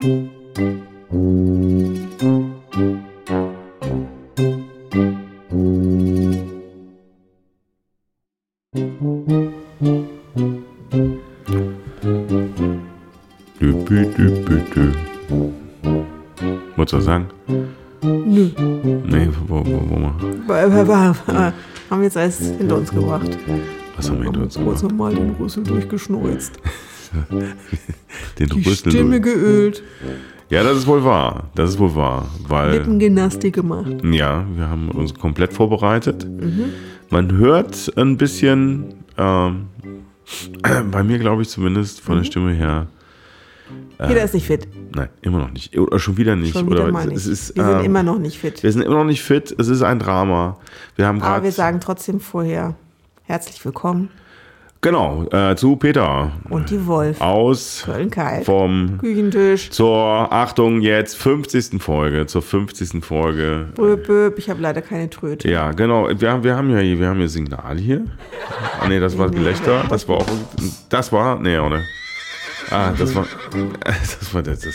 Wolltest du was sagen? Nö. Nee, wo, wo, wo mal. Haben wir jetzt alles hinter uns gebracht. Was haben wir hinter uns Kurz gemacht? nochmal den Rüssel durchgeschnurzt. Den Die Rüssel Stimme durch. geölt. Ja, das ist wohl wahr. Das ist wohl wahr. Weil, Lippengymnastik gemacht. ja, wir haben uns komplett vorbereitet. Mhm. Man hört ein bisschen, ähm, bei mir glaube ich zumindest, Mhm. von der Stimme her, Jeder ist nicht fit. nein, immer noch nicht. Oder schon wieder nicht. Schon wieder Oder mal es nicht. ist, wir sind ähm, immer noch nicht fit. wir sind immer noch nicht fit. Es ist ein Drama. Wir haben Aber wir sagen trotzdem vorher herzlich willkommen. Genau, äh, zu Peter Und die Wolf. aus Köln-Kalt. vom Küchentisch. zur Achtung jetzt 50. Folge, zur 50. Folge. Böp, böp. Ich habe leider keine Tröte. Ja, genau. Wir, haben- wir haben ja hier, wir haben hier Signal hier. Ah nee, das war Gelächter. Das war auch das war nee, oder? Ah, das war das war das. das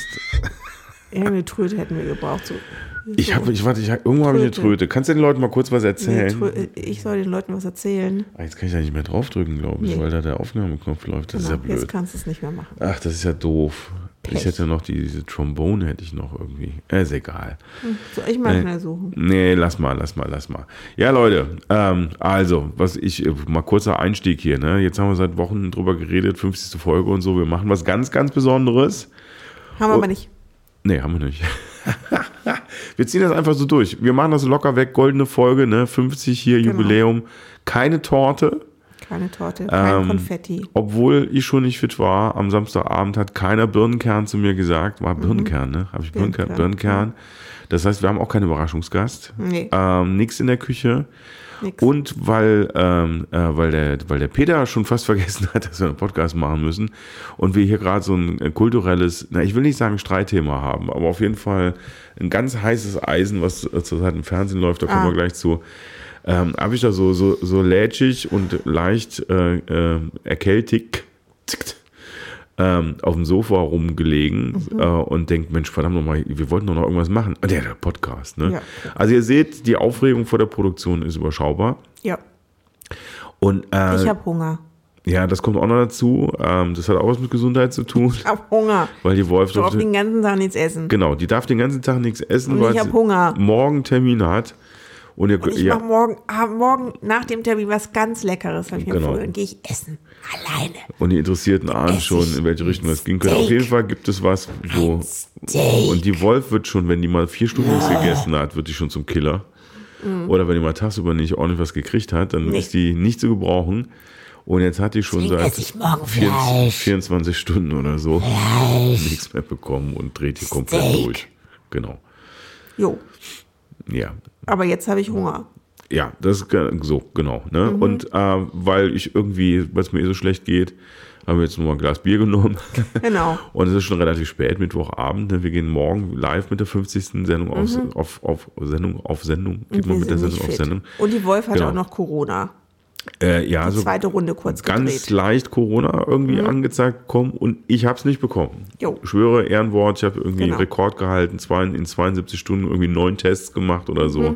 Irgendeine Tröte hätten wir gebraucht. So. ich habe ich warte, ich irgendwo habe ich eine Tröte. Kannst du den Leuten mal kurz was Nee, erzählen? Trö- ich soll den Leuten was erzählen. Ah, jetzt kann ich da nicht mehr draufdrücken, glaube ich, Nee. weil da der Aufnahmeknopf läuft. Das Genau, ist ja jetzt blöd. kannst du es nicht mehr machen. Ach, das ist ja doof. Ich Pech. hätte noch die, diese Trombone hätte ich noch irgendwie. Äh, ist egal. Soll ich mal Nee. schnell suchen? Nee, lass mal, lass mal, lass mal. Ja, Leute, ähm, also, was ich, äh, mal kurzer Einstieg hier, ne? Jetzt haben wir seit Wochen drüber geredet, 50. Folge und so. Wir machen was ganz, ganz Besonderes. Haben wir aber nicht. Nee, haben wir nicht. wir ziehen das einfach so durch. Wir machen das locker weg, goldene Folge, ne? 50 hier, Genau. Jubiläum. Keine Torte. Keine Torte, kein Ähm, Konfetti. Obwohl ich schon nicht fit war, am Samstagabend hat keiner Birnenkern zu mir gesagt. War Birnenkern, ne? Habe ich Birnenkern? Mhm. Birnenkern, Birnenkern. Das heißt, wir haben auch keinen Überraschungsgast. Nee. Ähm, nix in der Küche. Nix. Und weil, ähm, äh, weil, der, weil der Peter schon fast vergessen hat, dass wir einen Podcast machen müssen und wir hier gerade so ein äh, kulturelles, na, ich will nicht sagen Streitthema haben, aber auf jeden Fall ein ganz heißes Eisen, was äh, zurzeit im Fernsehen läuft, da kommen Ah. wir gleich zu. Ähm, habe ich da so, so, so lätschig und leicht äh, äh, erkältigt ähm, auf dem Sofa rumgelegen Mhm. äh, und denkt, Mensch, verdammt nochmal, wir wollten doch noch irgendwas machen. Ah, Der, der Podcast, ne? Ja. Also ihr seht, die Aufregung vor der Produktion ist überschaubar. Ja, Und äh, ich habe Hunger. ja, das kommt auch noch dazu. Ähm, das hat auch was mit Gesundheit zu tun, Ich habe Hunger. weil die Wolf Ich darf den ganzen Tag nichts essen. genau, die darf den ganzen Tag nichts essen, Und weil ich hab sie Hunger. morgen Termin hat. Und ihr, Und ich ja, mache morgen, morgen nach dem Termin was ganz Leckeres. Hab ich mir Genau. vorgenommen. Dann gehe ich essen. Alleine. und die Interessierten ahnen schon, in welche Richtung das gehen könnte. Auf jeden Fall gibt es was, wo. Und die Wolf wird schon, wenn die mal vier Stunden nichts gegessen hat, wird die schon zum Killer. Oder wenn die mal tagsüber nicht ordentlich was gekriegt hat, dann Mhm. Nee. ist die nicht zu gebrauchen. Und jetzt hat die schon Deswegen seit esse ich morgen 24, Fleisch. 24 Stunden oder so nichts mehr bekommen und dreht hier komplett Steak. durch. Genau. Jo, Ja. aber jetzt habe ich Hunger. Ja, das ist so, genau. Ne? Mhm. Und äh, weil ich irgendwie, weil es mir eh so schlecht geht, haben wir jetzt nur mal ein Glas Bier genommen. Genau. Und es ist schon relativ spät, Mittwochabend. Ne? Wir gehen morgen live mit der 50. Sendung auf, auf, auf Sendung, auf Sendung. Geht man Mhm. Mit der Sendung nicht auf fit. Sendung. Und die Wolf hat Genau. auch noch Corona. Äh, ja, Die so zweite Runde kurz ganz gedreht. leicht Corona irgendwie angezeigt bekommen und ich habe es nicht bekommen. Jo. Ich schwöre, Ehrenwort, ich habe irgendwie Genau. Rekord gehalten, zwei, in 72 Stunden irgendwie neun Tests gemacht oder so. Mhm.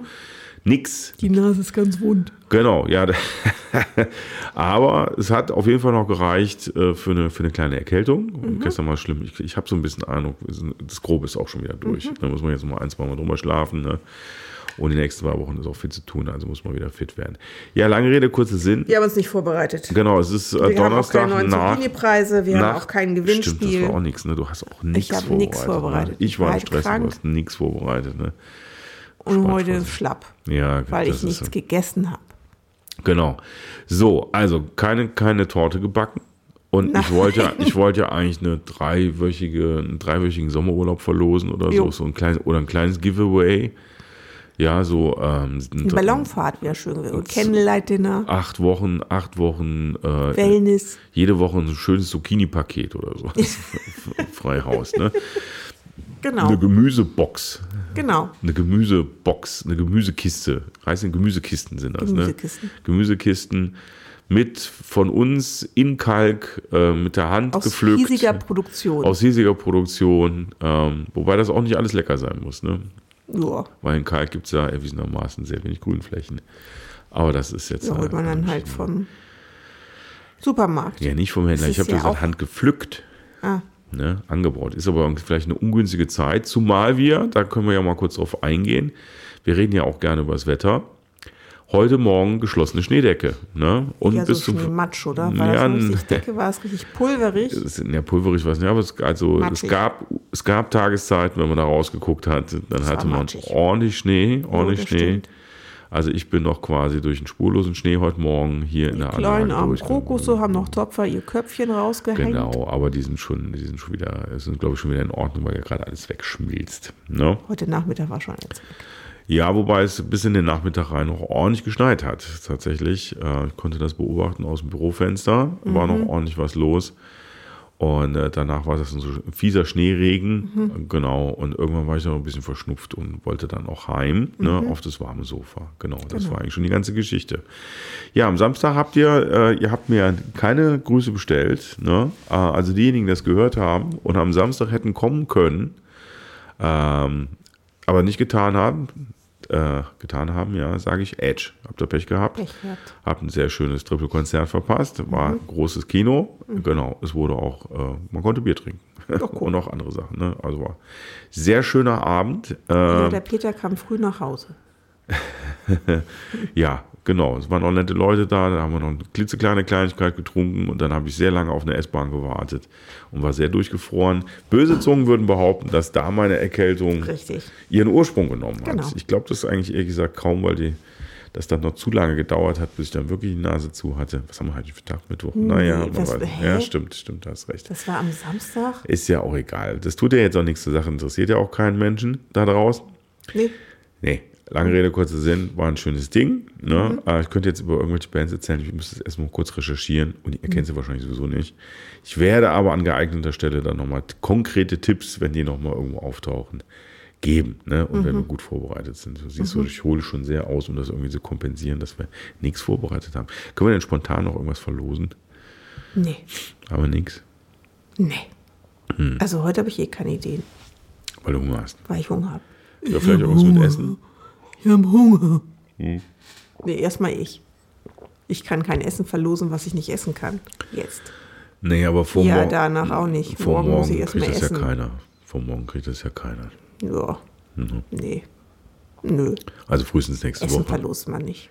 Nix. Die Nase ist ganz wund. Genau, ja. Aber es hat auf jeden Fall noch gereicht äh, für, eine, für eine kleine Erkältung. Und Gestern war es schlimm. Ich, ich habe so ein bisschen sind- das Grobe ist auch schon wieder durch. Da muss man jetzt mal ein, zwei Mal drüber schlafen. Ne? Und die nächsten zwei Wochen ist auch viel zu tun, also muss man wieder fit werden. Ja, lange Rede, kurzer Sinn. Wir haben uns nicht vorbereitet. Genau, es ist äh, Wir haben auch Donnerstag keine nach. Zucchini-Preise, wir nach haben auch kein Stimmt, das Gewinnspiel. war auch nichts, ne? Du hast auch nichts Ich hab vorbereitet. nix vorbereitet. Ne? Ich war im Halt Stress, krank. du hast nichts vorbereitet, ne? und Spart heute schlapp, Ja, weil ich nichts so. gegessen habe. Genau. So, also keine, keine Torte gebacken. Und ich wollte, ich wollte ja eigentlich eine dreiwöchige, einen dreiwöchigen Sommerurlaub verlosen oder so, Jo. so ein kleines, oder ein kleines Giveaway. Ja, so ähm, Die Ballonfahrt wäre schön Candlelight-Dinner, acht Wochen, acht Wochen, äh, Wellness. jede Woche ein schönes Zucchini-Paket oder so. Freihaus, ne? Genau. Eine Gemüsebox. Genau. Eine Gemüsebox, eine Gemüsekiste. Heißen Gemüsekisten sind das, Gemüsekisten. ne? Gemüsekisten mit von uns in Kalk äh, mit der Hand Aus gepflückt. hiesiger Produktion. Aus hiesiger Produktion. Ähm, wobei das auch nicht alles lecker sein muss, ne? Ja. Weil in Kalk gibt es ja erwiesenermaßen sehr wenig Grünflächen. Aber das ist jetzt. Da holt man dann halt vom Supermarkt. Ja, nicht vom Händler. Ich habe ja das an auch- Hand gepflückt. Ah, ne, angebaut. Ist aber vielleicht eine ungünstige Zeit, zumal wir, da können wir ja mal kurz drauf eingehen, wir reden ja auch gerne über das Wetter. Heute Morgen geschlossene Schneedecke. Ne? Und ja, bis so zum Schneematsch, oder? War Ja, das richtig dicke? War es richtig pulverig? ja pulverig, weiß nicht, aber es, also, es, gab, es gab Tageszeiten, wenn man da rausgeguckt hat, dann war hatte man matschig. ordentlich Schnee, ordentlich das Schnee. stimmt. Also ich bin noch quasi durch den spurlosen Schnee heute Morgen hier in der Kleine Anlage armen. Krokusse haben noch Topfer ihr Köpfchen rausgehängt. Genau, aber die sind schon, die sind schon wieder, sind glaube ich schon wieder in Ordnung, weil ja gerade alles wegschmilzt. Ne? Heute Nachmittag war schon jetzt. Ja, wobei es bis in den Nachmittag rein noch ordentlich geschneit hat, tatsächlich. Äh, Ich konnte das beobachten aus dem Bürofenster. War noch ordentlich was los. Und äh, danach war das so ein fieser Schneeregen. Genau. Und irgendwann war ich noch ein bisschen verschnupft und wollte dann auch heim, ne, auf das warme Sofa. Genau, das Genau. war eigentlich schon die ganze Geschichte. Ja, am Samstag habt ihr, äh, ihr habt mir keine Grüße bestellt. Ne? Äh, also diejenigen, die das gehört haben und am Samstag hätten kommen können, ähm, aber nicht getan haben, äh, getan haben, ja, sage ich Edge. Habt ihr Pech gehabt? Pech gehabt. Hab ein sehr schönes Triple-Konzert verpasst. War ein großes Kino. Genau, es wurde auch, äh, man konnte Bier trinken. Und auch andere Sachen. Ne? Also war sehr schöner Abend. Äh, der Peter kam früh nach Hause. ja, genau. Es waren auch nette Leute da. Da haben wir noch eine klitzekleine Kleinigkeit getrunken und dann habe ich sehr lange auf eine S-Bahn gewartet und war sehr durchgefroren. Böse Zungen würden behaupten, dass da meine Erkältung Richtig. ihren Ursprung genommen hat. Genau. Ich glaube das eigentlich ehrlich gesagt kaum, weil die das dann noch zu lange gedauert hat, bis ich dann wirklich die Nase zu hatte. Was haben wir heute für Tag? Mittwoch? naja, man was- weiß- hä? ja, stimmt, stimmt, da hast recht. Das war am Samstag? Ist ja auch egal. Das tut ja jetzt auch nichts zur Sache, interessiert ja auch keinen Menschen da draußen. Nee. Nee, lange Rede, kurzer Sinn, war ein schönes Ding. Ne? Mhm. Aber ich könnte jetzt über irgendwelche Bands erzählen, ich müsste es erstmal kurz recherchieren und ihr Mhm. kennt sie wahrscheinlich sowieso nicht. Ich werde aber an geeigneter Stelle dann nochmal konkrete Tipps, wenn die nochmal irgendwo auftauchen, geben. Ne? Und wenn wir Mhm. gut vorbereitet sind. Du siehst so, ich hole schon sehr aus, um das irgendwie zu kompensieren, dass wir nichts vorbereitet haben. Können wir denn spontan noch irgendwas verlosen? Nee. Aber nichts, Nee. Hm. Also heute habe ich eh keine Ideen, weil du Hunger hast. weil ich Hunger habe. Oder vielleicht auch irgendwas mit Essen. Ich habe Hunger. Hm. Nee, erstmal ich. Ich kann kein Essen verlosen, was ich nicht essen kann. Jetzt. Nee, aber vor Ja, morgen, danach auch nicht. vor Morgen muss ich morgen erst kriegt mal das ja essen. keiner. Vor morgen kriegt das ja keiner. Ja. Mhm. Nee. Nö. Also frühestens nächste Essen Woche. verlost man nicht.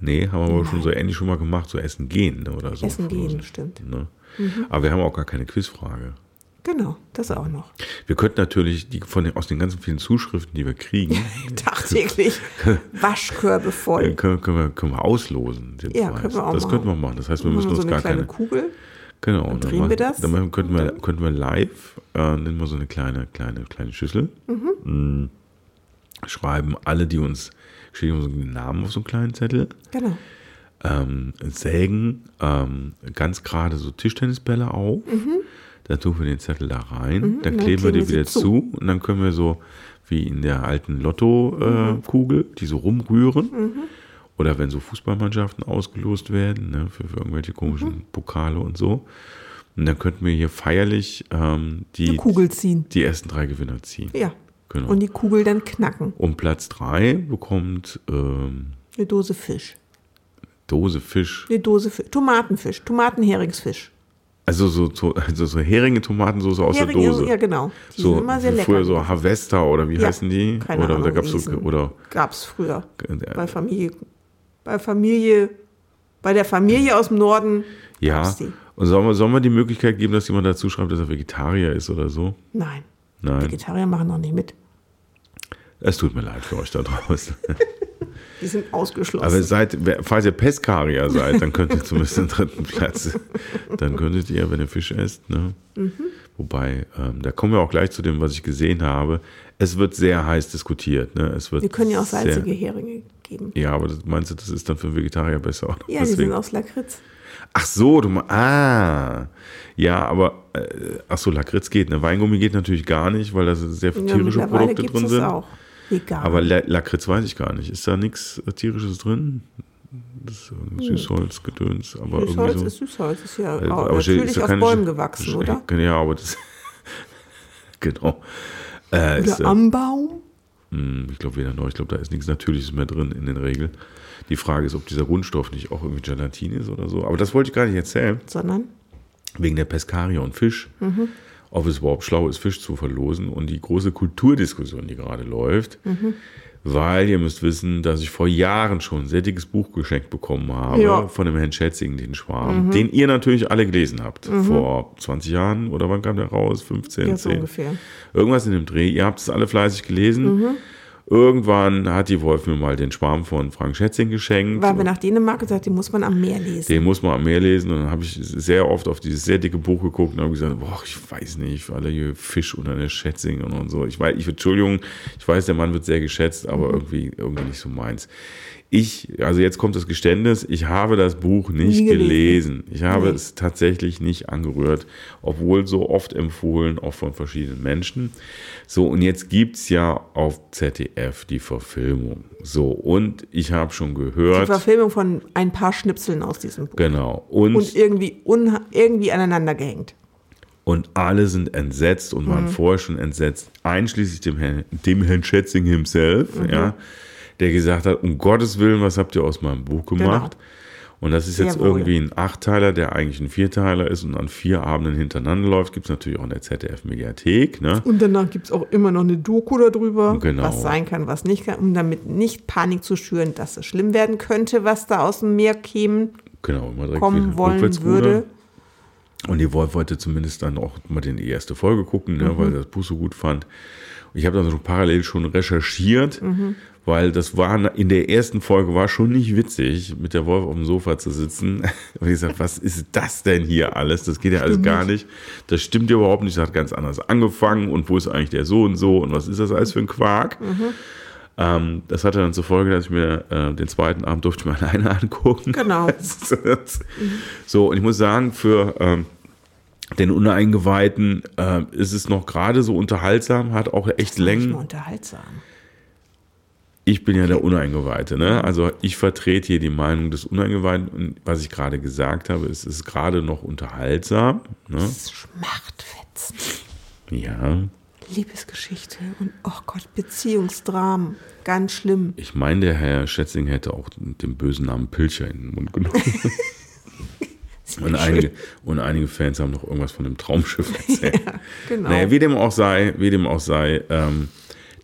Nee, haben wir aber schon so ähnlich schon mal gemacht, so Essen gehen ne, oder so. Essen gehen, stimmt. Ne? Aber wir haben auch gar keine Quizfrage. Genau, das auch noch. Wir könnten natürlich die von den, aus den ganzen vielen Zuschriften, die wir kriegen, Tagtäglich Waschkörbe voll. können, können, wir, können wir auslosen. Den Ja, Preis. können wir auch das machen. könnten wir machen. Das heißt, wir müssen wir uns so eine gar kleine keine. Kugel. Genau. Dann dann drehen wir machen- das. Dann könnten wir, könnten wir live, äh, nehmen wir so eine kleine, kleine, kleine Schüssel. Mhm. Mm, schreiben alle, die uns, schicken uns einen Namen auf so einen kleinen Zettel. Genau. ähm, sägen ähm, ganz gerade so Tischtennisbälle auf. Dann tun wir den Zettel da rein, dann Mhm. dann kleben wir die sie wieder zu. zu. und dann können wir so wie in der alten Lotto-Kugel, die so rumrühren. Mhm. Oder wenn so Fußballmannschaften ausgelost werden, ne, für, für irgendwelche komischen Mhm. Pokale und so. Und dann könnten wir hier feierlich ähm, die, ziehen. die ersten drei Gewinner ziehen. Ja. Genau. Und die Kugel dann knacken. Und Platz drei bekommt ähm, Eine Dose Fisch. Dose Fisch. Eine Dose Fisch. Tomatenfisch. Tomatenheringsfisch. Also so, so, also so Heringe Tomatensoße aus Hering, der Dose. Ja, genau. Die so sind immer sehr lecker. früher so Havesta oder wie Ja, heißen die? keine oder da Ahnung, gab's wie so oder Gab's früher. äh, Bei Familie. Bei Familie. Bei der Familie aus dem Norden. ja. gab's. Und sollen wir, sollen wir die Möglichkeit geben, dass jemand dazu schreibt, dass er Vegetarier ist oder so? Nein. Nein. Vegetarier machen noch nicht mit. Es tut mir leid für euch da draußen. Die sind ausgeschlossen. Aber seid, falls ihr Peskarier seid, dann könnt ihr zumindest den dritten Platz. Dann könntet ihr, wenn ihr Fisch esst, ne? Mhm. Wobei, ähm, da kommen wir auch gleich zu dem, was ich gesehen habe. Es wird sehr heiß diskutiert. Ne? Es wird Wir können ja auch salzige Heringe geben. Ja, aber das, meinst du, das ist dann für einen Vegetarier besser? oder? Ja, die Deswegen- sind aus Lakritz. Ach so, du. Ah. Ja, aber äh, ach so, Lakritz geht. Ne? Weingummi geht natürlich gar nicht, weil da sehr viele Ja, tierische Produkte drin das sind. Auch. Vegan. Aber La Lakritz weiß ich gar nicht. Ist da nichts äh, tierisches drin? Das ist äh, Süßholz, Gedöns, aber Süßholz irgendwie so. ist Süßholz, ist ja Äh, auch aber natürlich ist auf Bäumen gewachsen, oder? Ja, aber das. genau. Äh, ist, Oder äh, am Baum? Hm, Ich glaube weder noch, ich glaube, da ist nichts Natürliches mehr drin in den Regeln. Die Frage ist, ob dieser Grundstoff nicht auch irgendwie Gelatin ist oder so. Aber das wollte ich gar nicht erzählen, Sondern? wegen der Pescaria und Fisch. Mhm. Ob es überhaupt schlau ist, Fisch zu verlosen und die große Kulturdiskussion, die gerade läuft. Mhm. Weil ihr müsst wissen, dass ich vor Jahren schon ein sehr dickes Buch geschenkt bekommen habe Ja. Mhm. von dem Herrn Schätzing, den Schwarm, den ihr natürlich alle gelesen habt. Vor 20 Jahren oder wann kam der raus? 15, Ja, so 10? ungefähr. Irgendwas in dem Dreh. Ihr habt es alle fleißig gelesen. Irgendwann hat die Wolf mir mal den Schwarm von Frank Schätzing geschenkt. Waren wir nach Dänemark gesagt, den muss man am Meer lesen. Den muss man am Meer lesen. Und dann habe ich sehr oft auf dieses sehr dicke Buch geguckt und habe gesagt, boah, ich weiß nicht, alle hier Fisch unter der Schätzing und, und so. Ich weiß, ich, Entschuldigung, ich weiß, der Mann wird sehr geschätzt, aber Mhm. irgendwie, irgendwie nicht so meins. Ich, also jetzt kommt das Geständnis, ich habe das Buch nicht gelesen. gelesen. Ich habe Nee. es tatsächlich nicht angerührt, obwohl so oft empfohlen, auch von verschiedenen Menschen. So, und jetzt gibt's ja auf ZDF die Verfilmung. So, und ich habe schon Die gehört, Verfilmung von ein paar Schnipseln aus diesem Buch. genau, und, Und irgendwie, irgendwie aneinander gehängt. und alle sind entsetzt und Mhm. waren vorher schon entsetzt, einschließlich dem Herrn, dem Herrn Schätzing himself, Mhm. ja, der gesagt hat, um Gottes Willen, was habt ihr aus meinem Buch gemacht? Und das ist jetzt Genau. Jawohl. irgendwie ein Achtteiler, der eigentlich ein Vierteiler ist und an vier Abenden hintereinander läuft. Gibt es natürlich auch in der ZDF-Mediathek. Ne? Und danach gibt es auch immer noch eine Doku darüber, Genau. was sein kann, was nicht kann, um damit nicht Panik zu schüren, dass es schlimm werden könnte, was da aus dem Meer kämen, Genau, immer direkt kommen wollen würde. Und die Wolf wollte zumindest dann auch mal die erste Folge gucken, ne, weil er das Buch so gut fand. Ich habe dann so parallel schon recherchiert, weil das war in der ersten Folge war schon nicht witzig, mit der Wolf auf dem Sofa zu sitzen. Und ich gesagt, was ist das denn hier alles? Das geht ja alles gar nicht. Das stimmt ja überhaupt nicht. Das hat ganz anders angefangen. Und wo ist eigentlich der so und so? Und was ist das alles für ein Quark? Ähm, das hatte dann zur Folge, dass ich mir äh, den zweiten Abend durfte ich mir alleine angucken. Genau. so, und ich muss sagen, für ähm, den Uneingeweihten äh, ist es noch gerade so unterhaltsam, hat auch echt Nicht Längen. unterhaltsam. Ich bin ja der Uneingeweihte, ne? Also ich vertrete hier die Meinung des Uneingeweihten und was ich gerade gesagt habe, ist, es ist gerade noch unterhaltsam. Ne? Das ist schmachtfetzend. Ja, Liebesgeschichte und, oh Gott, Beziehungsdramen. Ganz schlimm. ich meine, der Herr Schätzing hätte auch den bösen Namen Pilcher in den Mund genommen. Und einige, und einige Fans haben noch irgendwas von dem Traumschiff erzählt. Genau. Naja, wie dem auch sei, wie dem auch sei, ähm,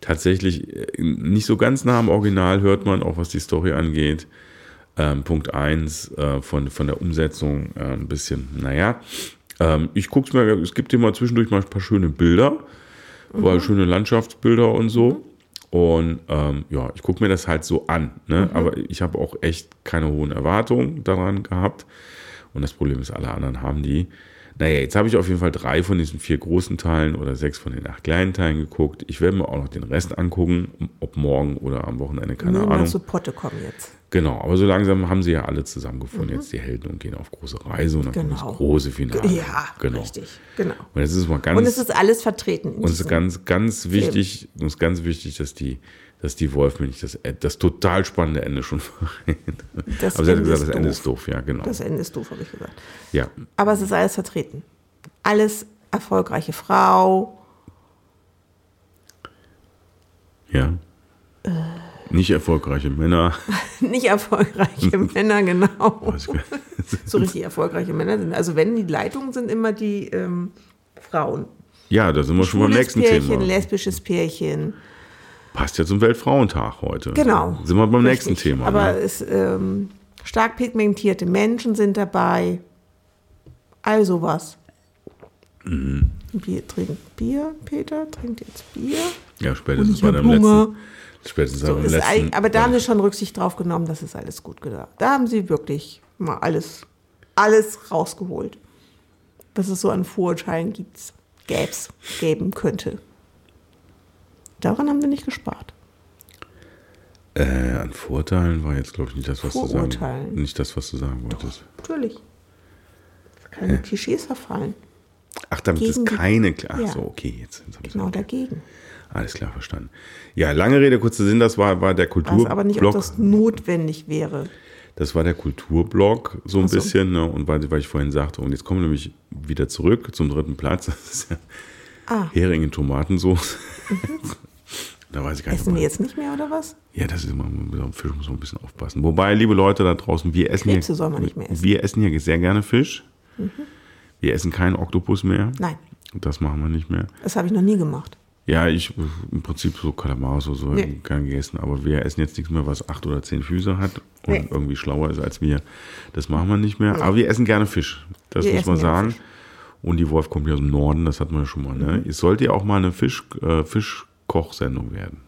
tatsächlich äh, nicht so ganz nah am Original hört man, auch was die Story angeht. Ähm, Punkt 1 äh, von, von der Umsetzung äh, ein bisschen, naja. Ähm, ich guck's mir, es gibt immer zwischendurch mal ein paar schöne Bilder, weil schöne Landschaftsbilder und so. Und ähm, ja, ich gucke mir das halt so an. Ne? Aber ich habe auch echt keine hohen Erwartungen daran gehabt. Und das Problem ist, alle anderen haben die. Naja, jetzt habe ich auf jeden Fall drei von diesen vier großen Teilen oder sechs von den acht kleinen Teilen geguckt. Ich werde mir auch noch den Rest angucken, ob morgen oder am Wochenende, keine Nur mal Ahnung. zu Potte kommen jetzt. Genau, aber so langsam haben sie ja alle zusammengefunden, jetzt die Helden und gehen auf große Reise und dann kommt Genau. das große Finale. Ja, genau. richtig. Genau. Und jetzt ist es mal ganz Und es ist alles vertreten. und es ist ganz, ganz wichtig, uns ist ganz wichtig, dass die, dass die Wolf mir nicht das, das total spannende Ende schon verrät. Aber sie hat gesagt, das Ende ist doof, ja, genau. Das Ende ist doof, habe ich gesagt. ja. Aber es ist alles vertreten. Alles erfolgreiche Frau. Ja. Äh. Nicht erfolgreiche Männer. Nicht erfolgreiche Männer, genau. So richtig erfolgreiche Männer sind. Also wenn die Leitungen sind immer die ähm, Frauen. Ja, da sind wir schon beim Schwules nächsten Pärchen, Thema. lesbisches Pärchen. Passt ja zum Weltfrauentag heute. Genau. Sind wir beim Richtig. nächsten Thema. Aber ne? es, ähm, stark pigmentierte Menschen sind dabei. All sowas. Mhm. Bier trinkt Bier, Peter trinkt jetzt Bier. Ja, spätestens bei deinem letzten. Spätestens So beim ist letzten. aber da haben sie schon Rücksicht drauf genommen, das ist alles gut gedacht. Da haben sie wirklich mal alles, alles rausgeholt. Was es so an Vorurteilen gibt, gäb's, geben könnte. Daran haben wir nicht gespart. Äh, an Vorteilen war jetzt, glaube ich, nicht das, was du sagen. Nicht das, was du sagen wolltest. Natürlich. keine Klischees verfallen. Ach, damit Gegen ist keine. Ach Ja. so, okay, jetzt. jetzt Genau dagegen. Alles klar, verstanden. Ja, lange Rede, kurzer Sinn, das war, war der Weiß Kulturblock. aber nicht, ob das notwendig wäre. Das war der Kulturblock so ein so. bisschen, ne? und weil, weil ich vorhin sagte, und jetzt kommen wir nämlich wieder zurück zum dritten Platz. Das ist ja Ah. Hering in Tomatensauce. da weiß ich gar nicht, Essen wir jetzt nicht mehr oder was? Ja, das ist immer, am Fisch muss man ein bisschen aufpassen. Wobei, liebe Leute da draußen, wir essen Krebse hier, soll man nicht mehr essen. Mhm. wir essen hier sehr gerne Fisch. Wir essen keinen Oktopus mehr. Nein, Das machen wir nicht mehr. das habe ich noch nie gemacht. Ja, ich im Prinzip so Kalamaris oder so Nee. gern gegessen, aber wir essen jetzt nichts mehr, was acht oder zehn Füße hat und Nee. irgendwie schlauer ist als wir. Das machen wir nicht mehr. Aber wir essen gerne Fisch. Das Wir muss man sagen. Fisch. Und die Wolf kommt ja aus dem Norden, das hat man ja schon mal. Ne? Es sollte ja auch mal eine Fisch, äh, Fischkochsendung werden.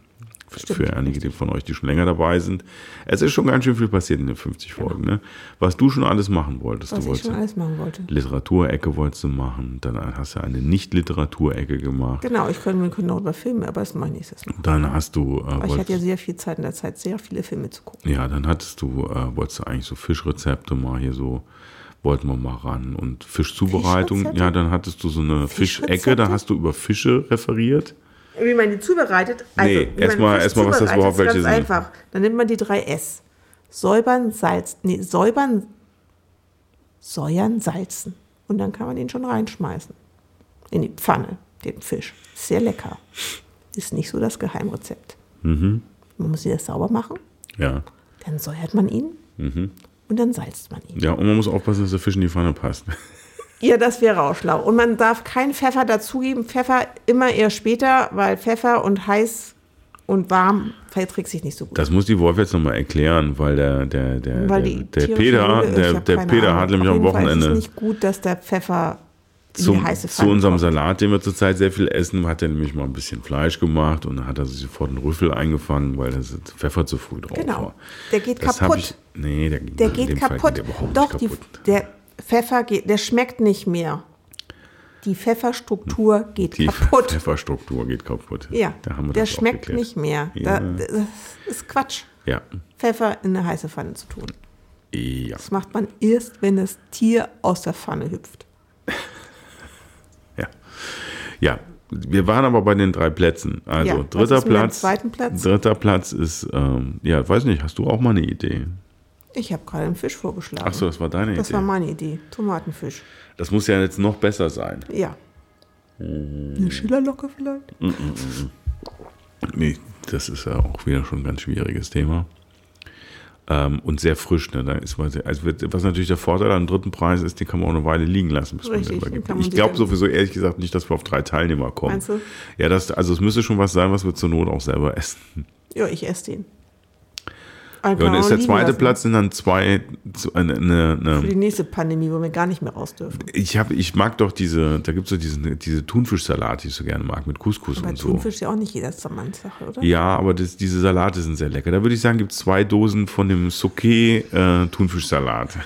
Stimmt, Für einige von euch, die schon länger dabei sind. Es ist schon ganz schön viel passiert in den 50 Folgen. Ne? Was du schon alles machen wolltest. Was du ich wolltest schon alles machen wollte. Literaturecke wolltest du machen, dann hast du eine Nicht-Literaturecke gemacht. Genau, ich könnte, wir können auch über Filme, aber das mache ich nächstes Mal. Dann hast du, äh, Aber ich hatte ja sehr viel Zeit in der Zeit, sehr viele Filme zu gucken. Ja, dann hattest du, äh, wolltest du eigentlich so Fischrezepte mal hier so, wollten wir mal ran. Und Fischzubereitung, ja, dann hattest du so eine Fischecke, da hast du über Fische referiert. Wie man die zubereitet? Also, Nee, erstmal- erstmal, was das überhaupt ist welche ganz sind. einfach. Dann nimmt man die drei S. Säubern, Salz, nee, säubern, säuern, salzen. Und dann kann man den schon reinschmeißen. In die Pfanne, den Fisch. Sehr lecker. Ist nicht so das Geheimrezept. Mhm. Man muss ihn erst sauber machen, Ja. dann säuert man ihn und dann salzt man ihn. Mhm. Ja, und man muss aufpassen, dass der Fisch in die Pfanne passt. Ja, das wäre auch schlau. Und man darf keinen Pfeffer dazugeben. Pfeffer immer eher später, weil Pfeffer und heiß und warm verträgt sich nicht so gut. Das muss die Wolf jetzt nochmal erklären, weil der, der, der, weil der, der Peter, der, der Peter hat nämlich am jeden Fall Wochenende ist es nicht gut, dass der Pfeffer zum, zu unserem kommt. Salat, den wir zurzeit sehr viel essen, hat er nämlich mal ein bisschen Fleisch gemacht und dann hat er sich sofort einen Rüffel eingefangen, weil das Pfeffer zu früh drauf Genau. war. Der geht Das kaputt. Ich, nee, der, Der geht Fall kaputt. Geht der Doch, nicht die, kaputt. der Pfeffer geht, der schmeckt nicht mehr. Die Pfefferstruktur geht Die kaputt. Pfefferstruktur geht kaputt. Ja, der schmeckt geklärt. nicht mehr. Ja. Da, das ist Quatsch. Ja. Pfeffer in eine heiße Pfanne zu tun. Ja. Das macht man erst, wenn das Tier aus der Pfanne hüpft. Ja. Ja. Wir waren aber bei den drei Plätzen. Also Ja, dritter Platz. zweiten Platz? Dritter Platz ist, ähm, ja, weiß nicht, hast du auch mal eine Idee? Ich habe gerade einen Fisch vorgeschlagen. Ach so, das war deine Das Idee. war meine Idee. Tomatenfisch. das muss ja jetzt noch besser sein. Ja. Hm. Eine Schillerlocke vielleicht? Nee, das ist ja auch wieder schon ein ganz schwieriges Thema. Ähm, und sehr frisch. Ne? Da ist man sehr, also wird, was natürlich der Vorteil am dritten Preis ist, den kann man auch eine Weile liegen lassen, bis man Richtig, den den übergibt. man Ich glaube sowieso ehrlich gesagt nicht, dass wir auf drei Teilnehmer kommen. Meinst du? Ja, das, also es müsste schon was sein, was wir zur Not auch selber essen. Ja, ich esse den. Ja, Aber und ist der zweite. Platz sind dann zwei, eine, eine, Für die nächste Pandemie, wo wir gar nicht mehr raus dürfen. ich, hab, ich mag doch diese, da gibt es so diesen, diese Thunfischsalat, die ich so gerne mag, mit Couscous Aber und so. Thunfisch ist ja auch nicht jeder Sache, oder? Ja, aber das, diese Salate sind sehr lecker. Da würde ich sagen, gibt es zwei Dosen von dem Soke äh, Thunfischsalat.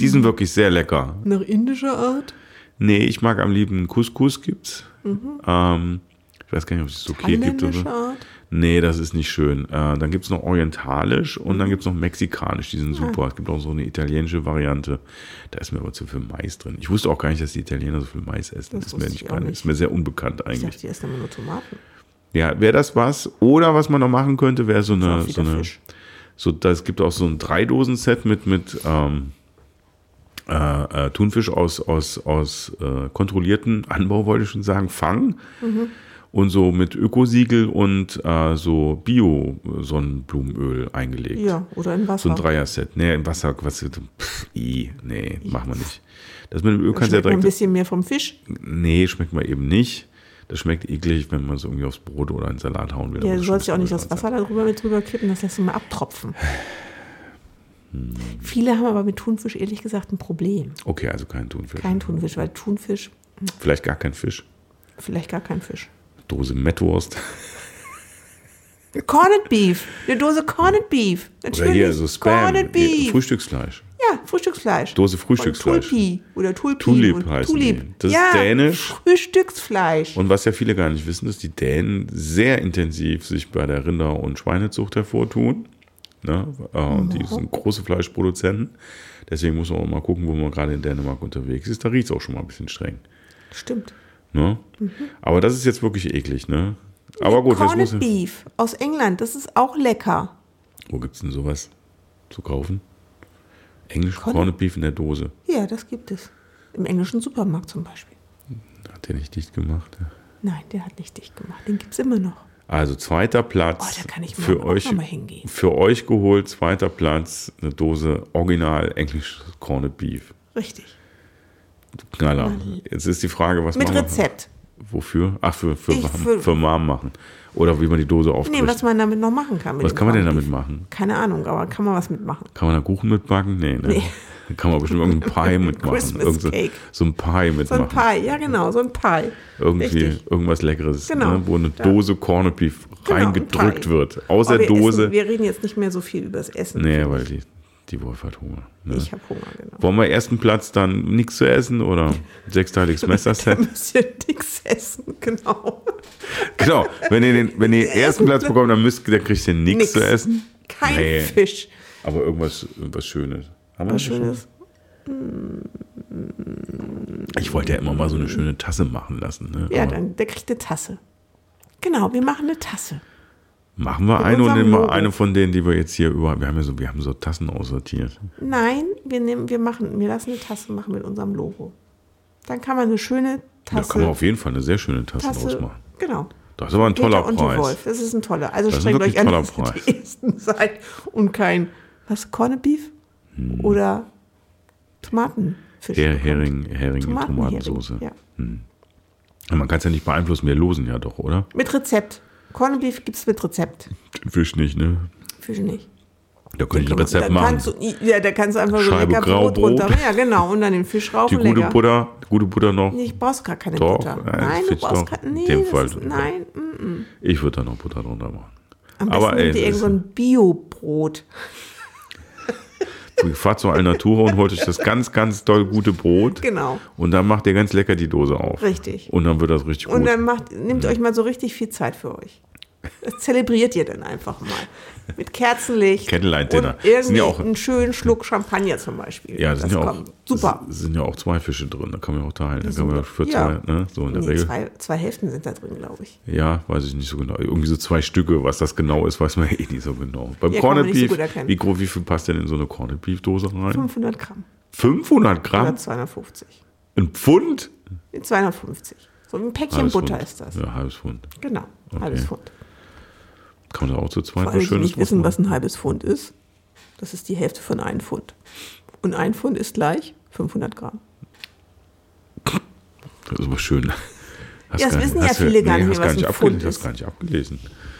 Die Mhm. sind wirklich sehr lecker. Nach indischer Art? Nee, ich mag am liebsten Couscous gibt's. Mhm. Ähm, ich weiß gar nicht, ob es Soke gibt oder so. Nee, das ist nicht schön. Äh, dann gibt es noch orientalisch und Mhm. dann gibt es noch mexikanisch. Die Ah. sind super. Es gibt auch so eine italienische Variante. Da ist mir aber zu viel Mais drin. Ich wusste auch gar nicht, dass die Italiener so viel Mais essen. Das ist, mir nicht ich nicht. ist mir sehr unbekannt Ich eigentlich. dachte, die essen immer nur Tomaten. Ja, wäre das was? Oder was man noch machen könnte, wäre so eine, so eine, Fisch. so, das gibt auch so ein Drei-Dosen-Set mit, mit ähm, äh, äh, Thunfisch aus, aus, aus äh, kontrollierten Anbau, wollte ich schon sagen, Fang. Mhm. Und so mit Ökosiegel und äh, so Bio-Sonnenblumenöl eingelegt. Ja, oder in Wasser. So ein Dreier-Set. Nee, im Wasser, was, pff, i, nee, machen wir nicht. Das mit dem Öl kannst du ja noch ein direkt. bisschen mehr vom Fisch. Nee, schmeckt mal eben nicht. Das schmeckt eklig, wenn man es irgendwie aufs Brot oder in den Salat hauen will. Ja, du sollst ja auch nicht das Wasser darüber mit drüber kippen, das lässt du mal abtropfen. Hm. Viele haben aber mit Thunfisch ehrlich gesagt ein Problem. Okay, also kein Thunfisch. Kein Thunfisch, weil Thunfisch, Vielleicht gar kein Fisch. vielleicht gar kein Fisch. Dose Mettwurst. Corned Beef, eine Dose Corned Beef. Oder Natürlich. hier so Spam. Corned Hier, Beef. Frühstücksfleisch. ja, Frühstücksfleisch. Dose Frühstücksfleisch. Von Tulpi oder Tulpi. Tulip und heißen Tulip. Das ist ja, dänisch. Frühstücksfleisch. Und was ja viele gar nicht wissen, ist, die Dänen sehr intensiv sich bei der Rinder- und Schweinezucht hervortun. Ne? Äh, Die sind große Fleischproduzenten. Deswegen muss man auch mal gucken, wo man gerade in Dänemark unterwegs ist. Da riecht es auch schon mal ein bisschen streng. Stimmt. Ne? Aber das ist jetzt wirklich eklig. Ne? Aber gut, jetzt muss Corned Beef aus England, das ist auch lecker. Wo gibt es denn sowas zu kaufen? Englisch Corned- Corned Beef in der Dose. Ja, das gibt es. Im englischen Supermarkt zum Beispiel. Hat der nicht dicht gemacht? Nein, der hat nicht dicht gemacht. Den gibt es immer noch. Also zweiter Platz Oh, da kann ich für euch für euch geholt, zweiter Platz eine Dose Original Englisch Corned Beef. Richtig. Knaller. Jetzt ist die Frage, was Mit machen wir? Rezept. Wofür? Ach, für, für, Ich- für- für warm machen. Oder wie man die Dose aufbricht. Nee, was man damit noch machen kann. Was kann man denn damit machen? Keine Ahnung, aber kann man was mitmachen. Kann man da Kuchen mitbacken? Nee, ne? Nee. Da kann man bestimmt irgendeinen Pie mitmachen. Christmas so, Cake. so ein Pie So ein mitmachen. Pie, ja genau, so ein Pie. Irgendwie Richtig. irgendwas Leckeres, Genau. ne? wo eine. Dose Corned Beef Genau, ein reingedrückt wird. Aus Aber der wir Dose. Essen, wir reden jetzt nicht mehr so viel über das Essen. nee, weil die, die Wolf hat Hunger. Ne? Ich habe Hunger, genau. Wollen wir ersten Platz dann nichts zu essen oder sechsteiliges Messerset? müsst ihr nichts essen, genau. genau, wenn ihr den, wenn ihr ersten Platz bekommt, dann müsst dann kriegt ihr nichts zu essen. Kein Nee. Fisch. Aber irgendwas, irgendwas Schönes. Haben wir Was? Schönes. Ich wollte ja immer mal so eine schöne Tasse machen lassen. Ne? Ja, Aber dann, der kriegt eine Tasse. Genau, wir machen eine Tasse. Machen wir eine und nehmen wir eine von denen, die wir jetzt hier über. Wir haben ja so, wir haben so Tassen aussortiert. Nein, wir nehmen, wir machen, wir lassen eine Tasse machen mit unserem Logo. Dann kann man eine schöne Da Tasse. kann man auf jeden Fall eine sehr schöne Tasse, Tasse ausmachen. genau. Das ist aber ein toller Peter Preis. Wolf. Das ist ein toller. Also Das strengt euch an, toller dass ihr die Ersten seid und kein, was, Corned Beef? Hm. Oder Tomatenfisch. Bekommt. Hering, Hering in Tomatenhering, Tomatensauce. Ja. Ja, Man kann es ja nicht beeinflussen, wir losen ja doch, oder? Mit Rezept. Corned Beef gibt es mit Rezept. Fisch nicht, ne? Fisch nicht. Da könnte ich ein Rezept kannst machen. Du, ja, da kannst du einfach so Scheibe lecker Brot runter. Ja, genau. Und dann den Fisch rauf Die gute lecker. Butter, die gute Butter noch. Nee, ich brauchst gar keine Doch, Butter. nein, Nein, du brauchst. In Nee, dem Fall. Ist, nein. mm. Ich würde da noch Butter drunter machen. Am besten Aber ey, das irgend so ein Bio-Brot. Ihr fahrt zu Alnatura und holt euch das ganz, ganz doll gute Brot. Genau. Und dann macht ihr ganz lecker die Dose auf. Richtig. Und dann wird das richtig gut. Und dann macht, nehmt euch mal so richtig viel Zeit für euch. Das zelebriert ihr dann einfach mal. Mit Kerzenlicht. Candlelight-Dinner. Und irgendwie ja auch- einen schönen Schluck Champagner zum Beispiel. ja, das sind ja auch. Super. sind ja auch zwei Fische drin. Da kann man ja auch teilen. Da kann man für Ja. zwei, ne? So in der Nee, Regel. zwei, zwei Hälften sind da drin, glaube ich. Ja, weiß ich nicht so genau. Irgendwie so zwei Stücke, was das genau ist, weiß man eh nicht so genau. Beim Ja, Corned so Beef, erkennen. wie, wie viel passt denn in so eine Corned Beef Dose rein? 500 Gramm 500 oder Gramm? 250. Ein Pfund? 250. So ein Päckchen Halbes Butter Pfund. ist das. Ja, halbes Pfund. Genau, halbes Pfund. Kann man da auch zu zweit was Schönes nicht wissen, machen? was ein halbes Pfund ist, das ist die Hälfte von einem Pfund. Und ein Pfund ist gleich 500 Gramm. Das ist aber schön. Hast Ja, das gar- wissen ja viele gar nicht hast mehr, was nicht ein Pfund ist. gar nicht abgelesen.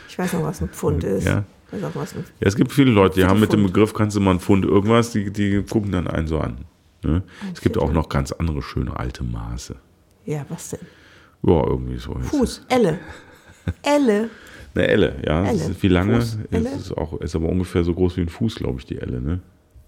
Ich weiß noch, was ein Pfund ist. Ja. Ich auch, was ein Ja, es gibt viele Leute, die haben mit dem. Begriff, kannst du mal ein Pfund irgendwas, die, die gucken dann einen so an. Ne? Es gibt auch noch ganz andere schöne alte Maße. Ja, was denn? Ja, irgendwie so. Fuß, Elle. Elle. Eine Elle, ja. Elle. Wie lange? Fuß, Elle. Es ist, auch, ist aber ungefähr so groß wie ein Fuß, glaube ich, die Elle. Ne?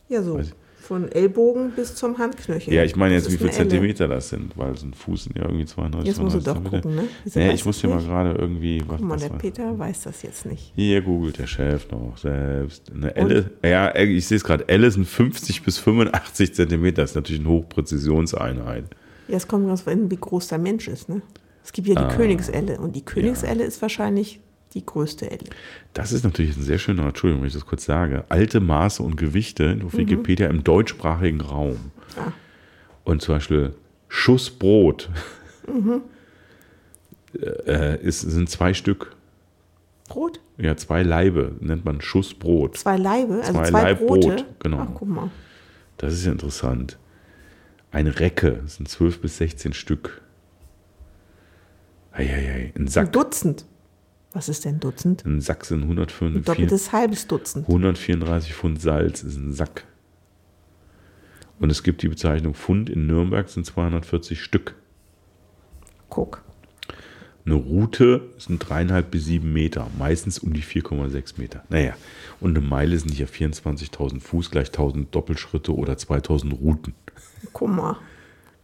Ja, so. Von Ellbogen bis zum Handknöchel. Ja, ich meine jetzt, wie viele. Zentimeter das sind, weil so ein Fuß sind ja irgendwie 32, Jetzt musst du 32 doch gucken, ne? Wieso weißt ich muss hier mal gerade irgendwie. Was, Guck mal, der Peter weiß das jetzt nicht. Hier googelt der Chef noch selbst. Eine Elle, ja, ich sehe es gerade. Elle sind 50 bis 85 Zentimeter. Das ist natürlich eine Hochpräzisionseinheit. Ja, es kommt ganz an, wie groß der Mensch ist, ne? Es gibt ja die Ah. Königselle und die Königselle ist wahrscheinlich die größte Elle. Das ist natürlich ein sehr schöner, Entschuldigung, wenn ich das kurz sage, alte Maße und Gewichte auf Wikipedia im deutschsprachigen Raum. Ah. Und zum Beispiel Schuss Brot äh, ist, sind zwei Stück. Brot? Ja, zwei Laibe nennt man Schuss Brot. Zwei Leibe, also Zwei zwei, Laib Brote. Brot, genau. Ach, guck mal. Das ist ja interessant. Eine Recke, sind 12 bis 16 Stück. Eieiei, ein Ein Sack. Dutzend. Was ist denn Dutzend? Ein Sack sind Ein 134, doppeltes halbes Dutzend. 134 Pfund Salz, ist ein Sack. Und es gibt die Bezeichnung Pfund in Nürnberg sind 240 Stück. Guck. Eine Route sind dreieinhalb bis sieben Meter, meistens um die 4,6 Meter. Naja, und eine Meile sind hier 24.000 Fuß, gleich 1000 Doppelschritte oder 2000 Routen. Guck mal.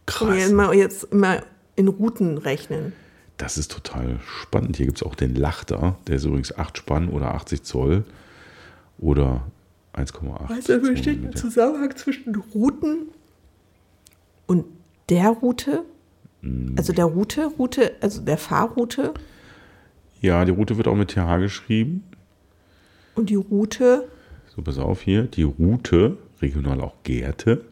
Kann Krass. ich immer jetzt immer in Routen rechnen. Das ist total spannend. Hier gibt es auch den Lachter, der ist übrigens 8 Spann oder 80 Zoll. Oder 1,8. Also besteht ein. Zusammenhang zwischen Routen und der Route? Hm. Also der Route, Route, also der Fahrroute Ja, die Route wird auch mit TH geschrieben. und die Route. So, pass auf hier. Die Route, regional auch Gerte,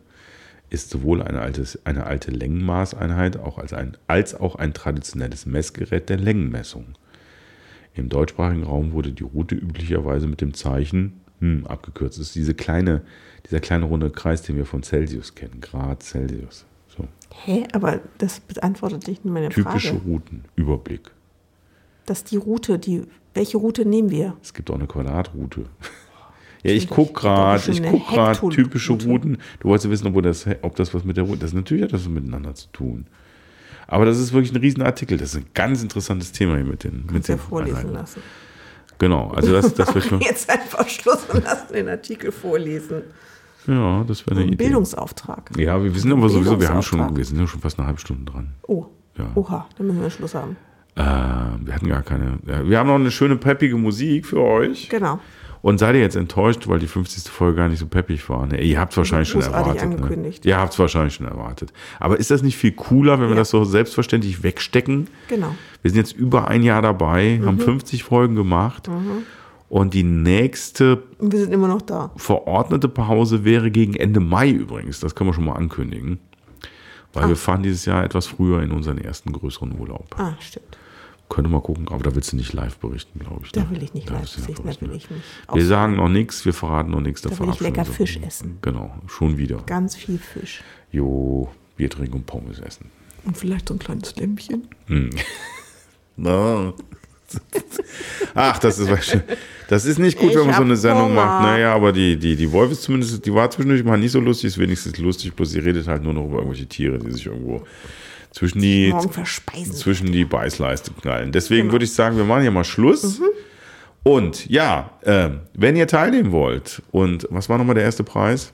ist sowohl eine, altes, eine alte Längenmaßeinheit auch als, ein, als auch ein traditionelles Messgerät der Längenmessung. Im deutschsprachigen Raum wurde die Route üblicherweise mit dem Zeichen hm, abgekürzt. Das ist diese kleine, dieser kleine runde Kreis, den wir von Celsius kennen. Grad Celsius. So. Hä? Aber das beantwortet nicht meine Typische Frage. Routen, Überblick. Dass die Route, die, welche Route nehmen wir? Es gibt auch eine Quadratroute. Ja, ich gucke gerade, ich guck gerade typische Routen. Du wolltest wissen, ob das, ob das was mit der Route, das natürlich hat das miteinander zu tun. Aber das ist wirklich ein Riesenartikel. Das ist ein ganz interessantes Thema hier mit den, mit Kannst ja den vorlesen Einheiten. lassen. Genau, also das, das wird schon, Jetzt einfach Schluss und lass den Artikel vorlesen. ja, das wäre eine Ein Idee. Bildungsauftrag. Ja, wir sind aber sowieso, wir haben schon, wir sind ja schon fast eine halbe Stunde dran. Oh. Ja. Oha, dann müssen wir Schluss haben. Äh, wir hatten gar keine. Ja, wir haben noch eine schöne peppige Musik für euch. Genau. Und seid ihr jetzt enttäuscht, weil die 50. Folge gar nicht so peppig war? Ne? Ihr habt es wahrscheinlich schon erwartet. Ne? angekündigt. Ihr habt es wahrscheinlich schon erwartet. Aber ist das nicht viel cooler, wenn wir Ja. das so selbstverständlich wegstecken? Genau. Wir sind jetzt über ein Jahr dabei, Mhm. haben 50 Folgen gemacht. Und die nächste wir sind immer noch da. verordnete Pause wäre gegen Ende Mai übrigens. Das können wir schon mal ankündigen. Weil Ah. wir fahren dieses Jahr etwas früher in unseren ersten größeren Urlaub. Ah, stimmt. Könnte mal gucken, aber da willst du nicht live berichten, glaube ich. Da ne? will ich nicht Da live berichten, da will ich mich Wir sagen noch nichts, wir verraten noch nichts. Da will ich lecker wir Fisch essen. Genau, schon wieder. Ganz viel Fisch. Jo, Bier trinken und Pommes essen. Und vielleicht so ein kleines Lämpchen. No. Ach, das ist, das ist nicht gut, Ich wenn man so eine Sendung Hunger. macht. Naja, aber die, die, die Wolf ist zumindest, die war zwischendurch mal nicht so lustig, ist wenigstens lustig, bloß sie redet halt nur noch über irgendwelche Tiere, die sich irgendwo zwischen die, zwischen die Beißleiste knallen. Deswegen Genau. würde ich sagen, wir machen hier mal Schluss. Und ja, ähm, wenn ihr teilnehmen wollt, und was war nochmal der erste Preis?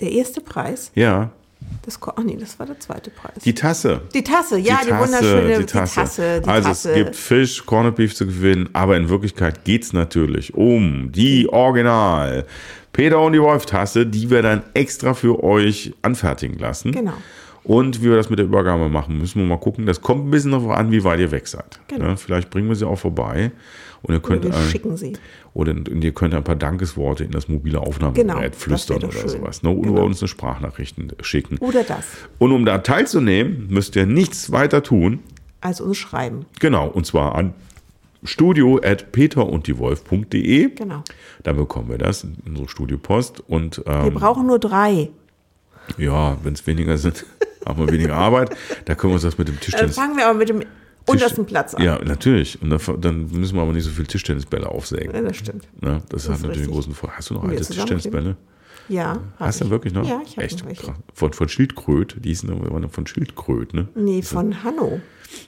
Der erste Preis, Ja, das, ach nee, das war der zweite Preis. die Tasse. Die Tasse, ja, die, wunderschöne die Tasse. Die also Tasse. es gibt Fisch, Corned Beef zu gewinnen, aber in Wirklichkeit geht es natürlich um die Original Peter und die Wolf Tasse, die wir dann extra für euch anfertigen lassen. Genau. Und wie wir das mit der Übergabe machen, müssen wir mal gucken. Das kommt ein bisschen darauf an, wie weit ihr weg seid. Genau. Ja, vielleicht bringen wir sie auch vorbei. Und ihr könnt, wir äh, schicken sie. oder und ihr könnt ein paar Dankesworte in das mobile Aufnahmegerät Genau, flüstern oder schön. sowas. Ne? Oder Genau. uns eine Sprachnachrichten schicken. Oder das. Und um da teilzunehmen, müsst ihr nichts weiter tun. Also uns schreiben. Genau, und zwar an studio at peterunddiewolf.de. Genau. Da bekommen wir das, in unsere Studiopost. Und Wir ähm, brauchen nur drei. ja, wenn es weniger sind, haben wir weniger Arbeit. Da können wir uns das mit dem Dann Tischtennis. fangen wir aber mit dem untersten Platz an. Ja, natürlich. Und dann, dann müssen wir aber nicht so viel Tischtennisbälle aufsägen. Ja, das stimmt. Ne? Das, hat ist natürlich einen richtig. großen Vorteil. Hast du noch alte. Tischtennisbälle? Ja. Hast du ich. wirklich noch? Ja, ich habe Echt noch welche. krass. Von, von Schildkröt, die hießen aber von Schildkröt, ne? Nee, von Hanno.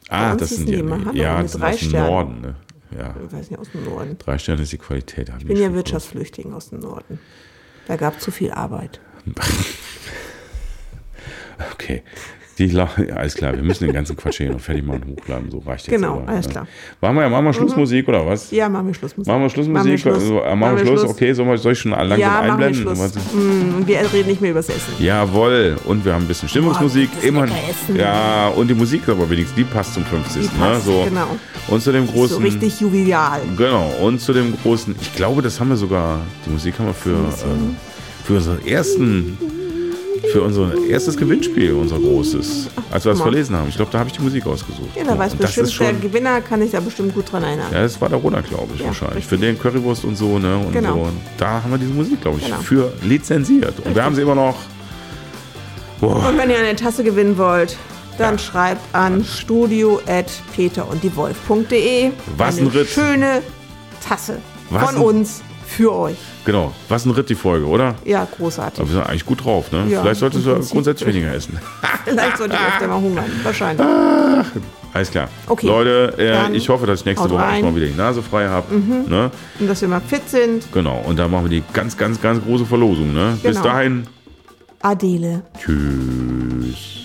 Ah, das sind die, immer Hanno ja, das sind aus dem. Norden, ne? Ja, Ich weiß nicht, aus dem Norden. drei Sterne ist die Qualität. Ich bin ja Wirtschaftsflüchtling aus dem Norden. Da gab es zu viel Arbeit. Okay. Die, ja, alles klar, wir müssen den ganzen Quatsch hier noch fertig machen und hochladen. So reicht jetzt. Genau, aber, alles ne? klar. Machen wir, machen wir Schlussmusik oder was? Ja, machen wir Schluss. Machen wir Schlussmusik? Machen wir Schluss. Also, äh, machen wir Schluss? Okay, soll, ich schon langsam ja, machen einblenden? Schluss. Mm, wir reden nicht mehr übers Essen. Jawohl, und wir haben ein bisschen Stimmungsmusik. Oh, das Immer, Essen. ja, und die Musik aber wenigstens, die passt zum 50. Die passt, ne? so. genau. Und zu dem großen. So richtig juvial. Genau, und zu dem großen, ich glaube, das haben wir sogar, die Musik haben wir für, äh, für unseren ersten, für unser erstes Gewinnspiel, unser großes, als wir das verlesen haben. Ich glaube, da habe ich die Musik ausgesucht. Ja, da weiß und bestimmt, schon, der Gewinner kann sich da bestimmt gut dran erinnern. ja, das war der Roller, glaube ich, Ja, wahrscheinlich. richtig. Für den Currywurst und so, ne? Und Genau. so. Und da haben wir diese Musik, glaube ich, Genau. für lizenziert. Und wir haben sie immer noch. Boah, Und wenn ihr eine Tasse gewinnen wollt, dann schreibt an studio.peterunddiewolf.de. Was ein eine Ritt. schöne Tasse Was von ein- uns für euch. genau. Was ein Ritt die Folge, oder? Ja, großartig. Aber wir sind eigentlich gut drauf, ne? Ja, Vielleicht solltest du grundsätzlich weniger essen. Vielleicht sollte ich öfter mal hungern. Wahrscheinlich. Alles klar. Okay. Leute, äh, ich hoffe, dass ich nächste Woche rein. Mhm. mal wieder die Nase frei habe. Ne? Und dass wir mal fit sind. Genau. Und dann machen wir die ganz, ganz, ganz große Verlosung. Ne? Bis Genau. dahin. Adele. Tschüss.